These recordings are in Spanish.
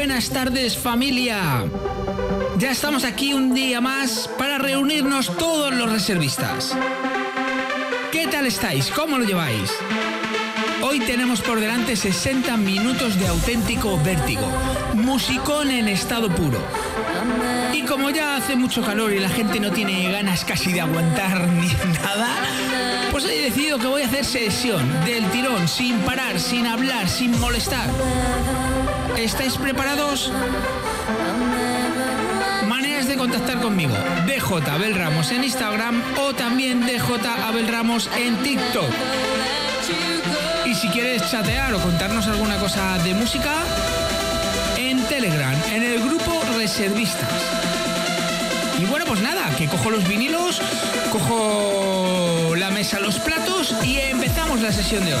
Buenas tardes familia. Ya estamos aquí un día más para reunirnos todos los reservistas. ¿Qué tal estáis? ¿Cómo lo lleváis? Hoy tenemos por delante 60 minutos de auténtico vértigo, musicón en estado puro. Y como ya hace mucho calor y la gente no tiene ganas casi de aguantar ni nada, pues he decidido que voy a hacer sesión del tirón, sin parar, sin hablar, sin molestar. ¿Estáis preparados? Maneras de contactar conmigo. DJ Abel Ramos en Instagram o también DJ Abel Ramos en TikTok. Y si quieres chatear o contarnos alguna cosa de música, en Telegram, en el grupo Reservistas. Y bueno, pues nada, que cojo los vinilos, cojo la mesa, los platos y empezamos la sesión de hoy.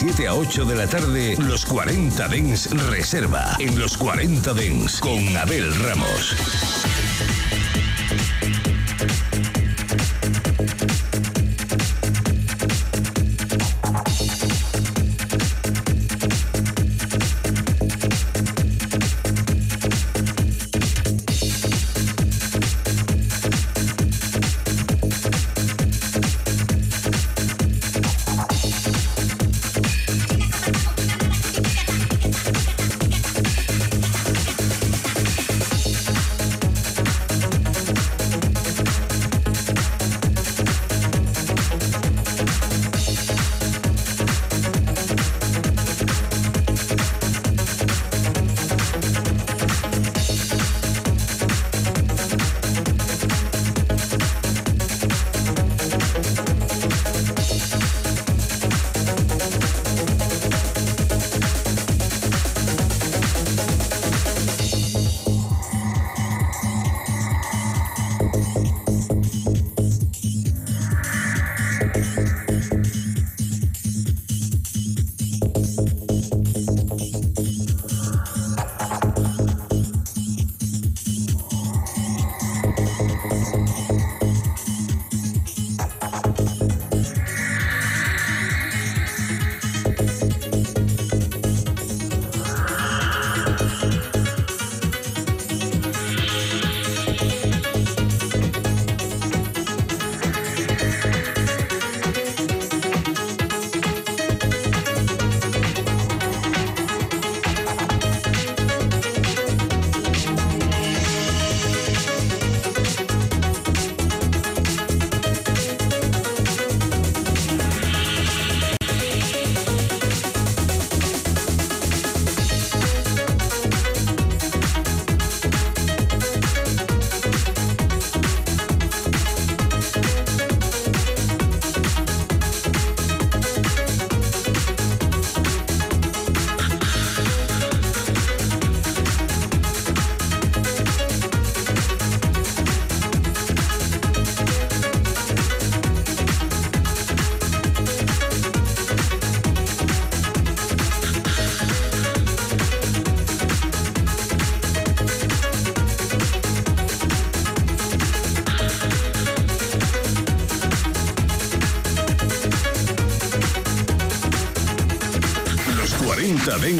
7 a 8 de la tarde, los 40 Dens Reserva. En los 40 Dens con Abel Ramos.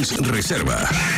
Reserva.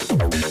Okay.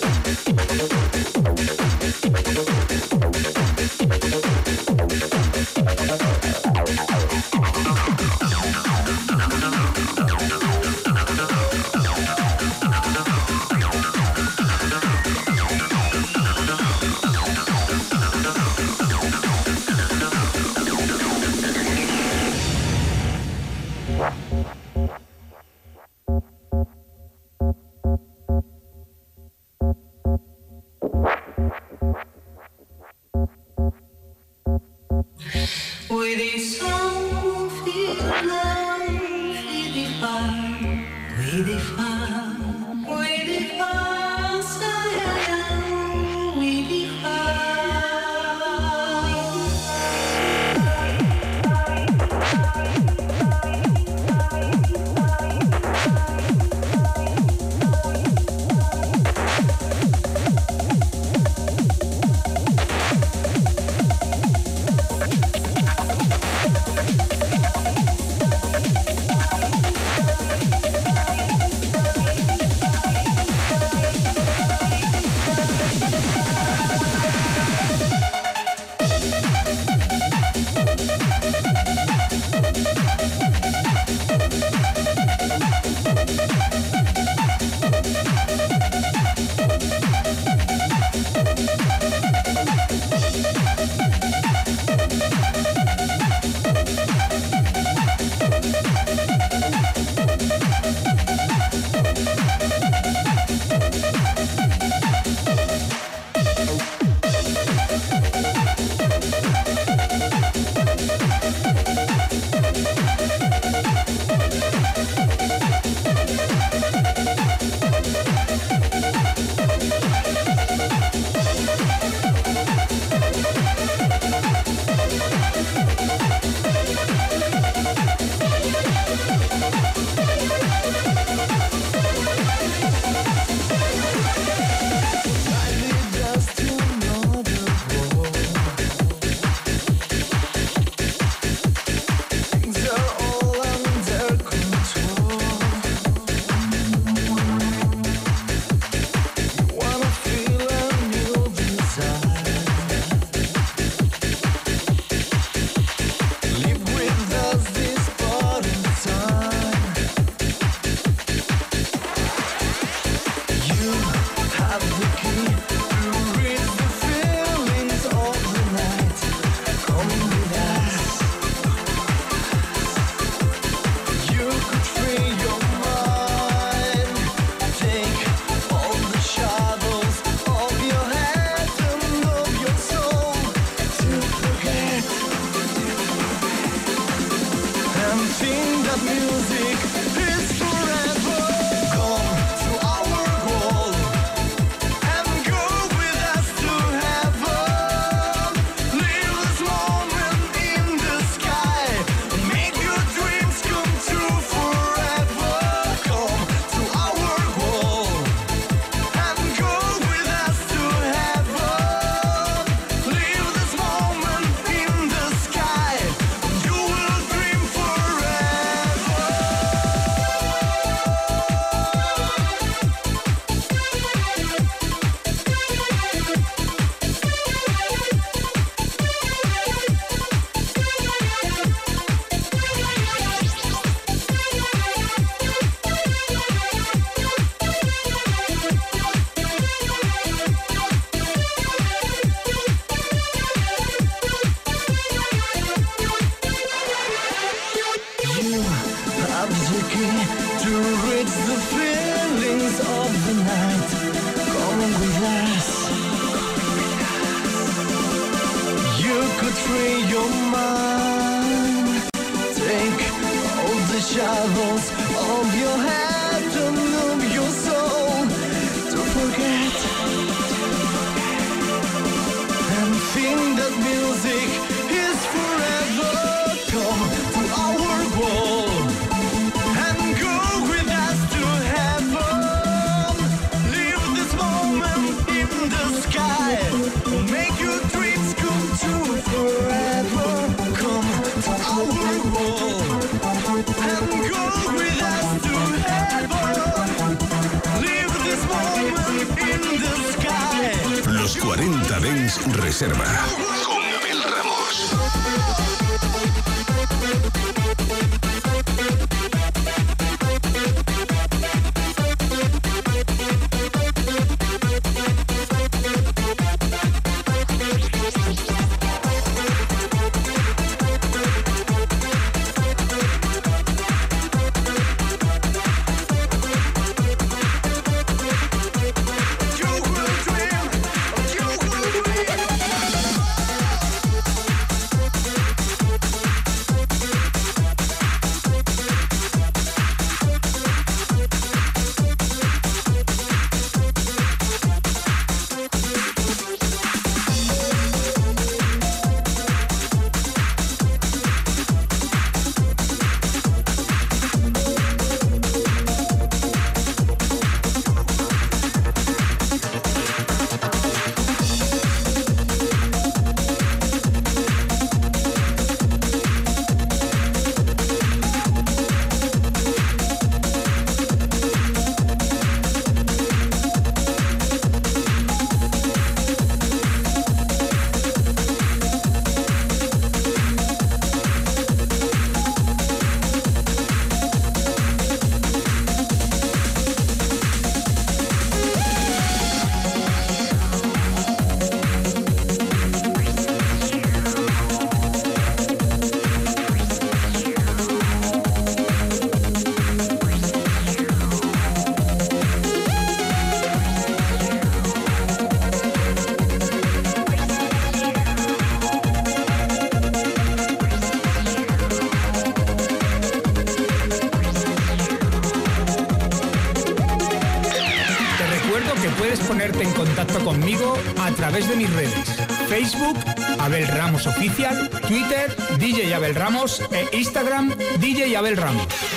Oficial, Twitter, DJ Abel Ramos e Instagram, DJ Abel Ramos.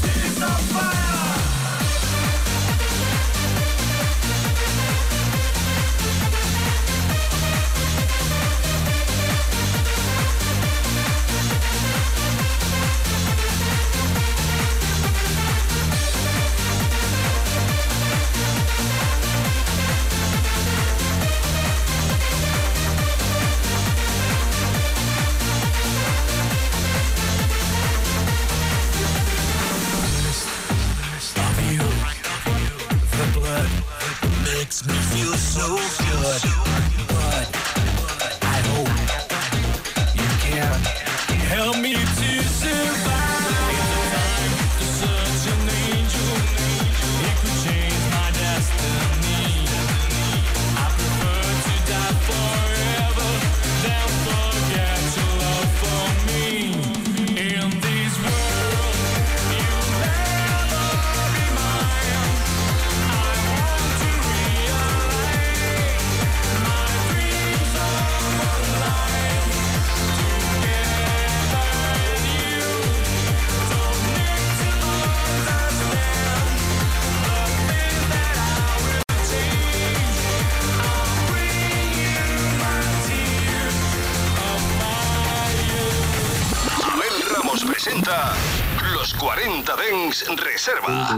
reserva.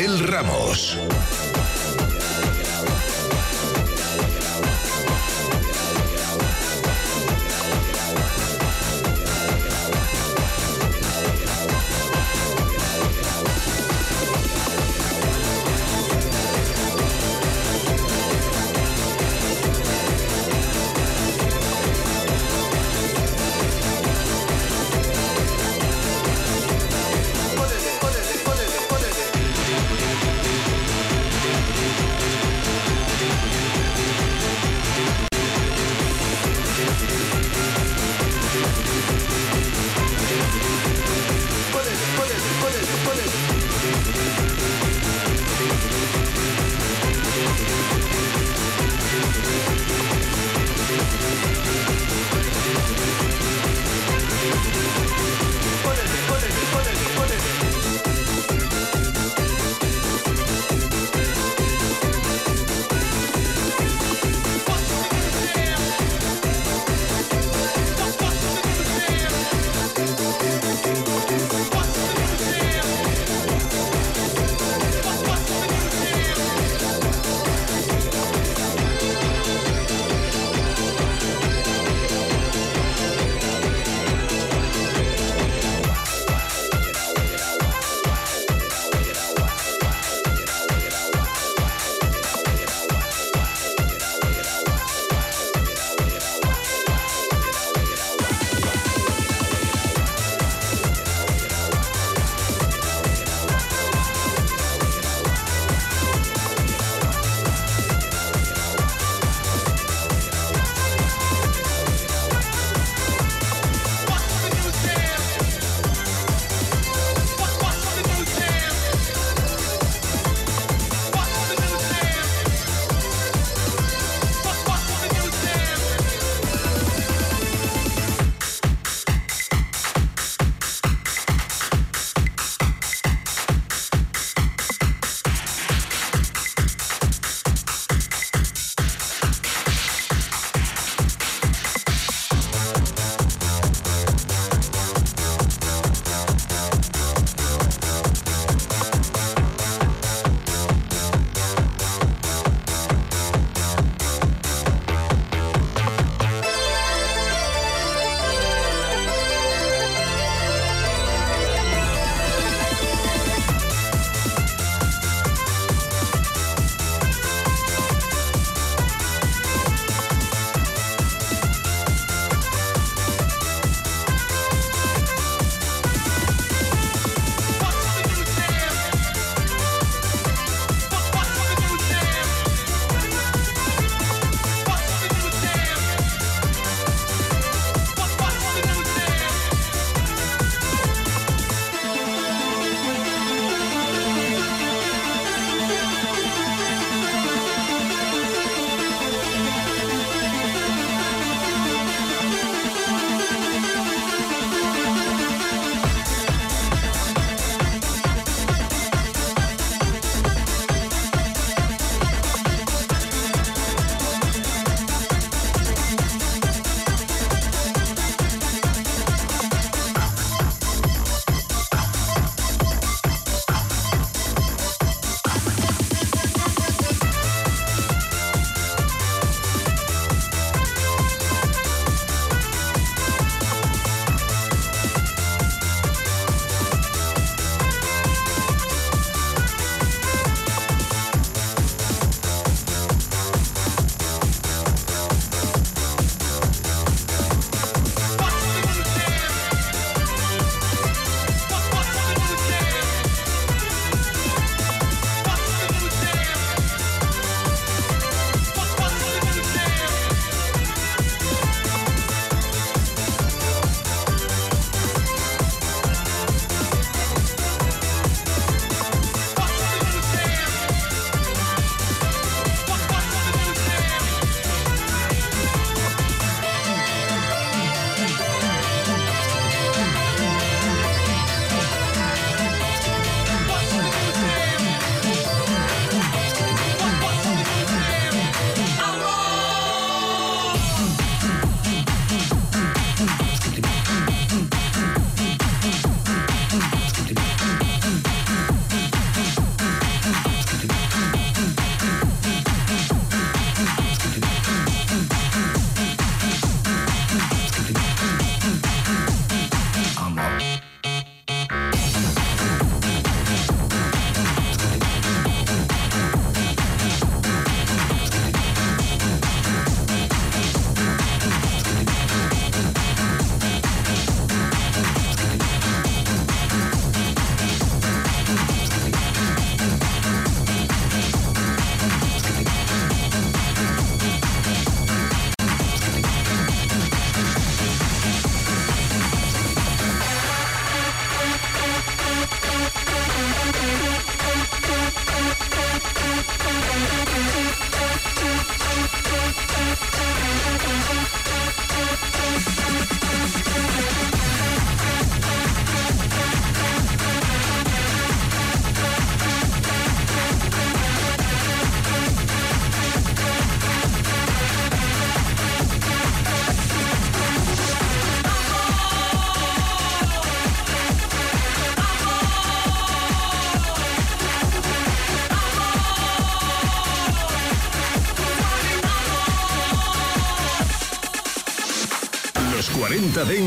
Abel Ramos.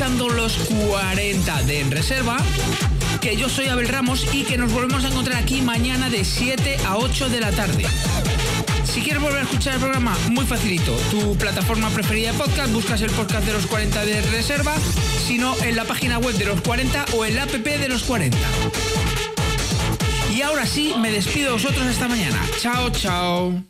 Los 40 de En Reserva, que yo soy Abel Ramos y que nos volvemos a encontrar aquí mañana de 7 a 8 de la tarde. Si quieres volver a escuchar el programa, muy facilito. Tu plataforma preferida de podcast, buscas el podcast de los 40 de reserva, sino en la página web de los 40 o en la app de los 40. Y ahora sí, me despido de vosotros esta mañana. Chao, chao.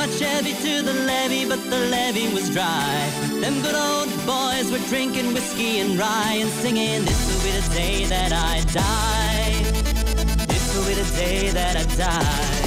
My Chevy to the levee, but the levee was dry. Them good old boys were drinking whiskey and rye and singing, This will be the day that I die. This will be the day that I die.